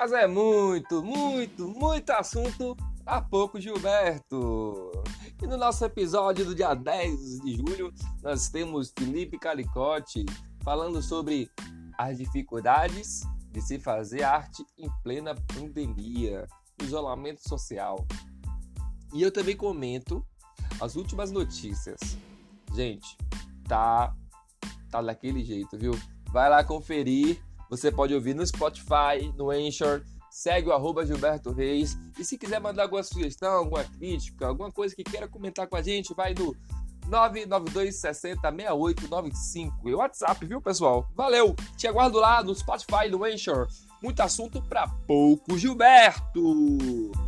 Mas é muito, muito, muito assunto a pouco, Gilberto. E no nosso episódio do dia 10 de julho, nós temos Felipe Calicote falando sobre as dificuldades de se fazer arte em plena pandemia, isolamento social. E eu também comento as últimas notícias. Gente, tá tá daquele jeito, viu? Vai lá conferir. Você pode ouvir no Spotify, no Anchor. Segue o arroba Gilberto Reis. E se quiser mandar alguma sugestão, alguma crítica, alguma coisa que queira comentar com a gente, vai no 992 60 6895. E o WhatsApp, viu, pessoal? Valeu! Te aguardo lá no Spotify, no Anchor. Muito assunto para pouco, Gilberto!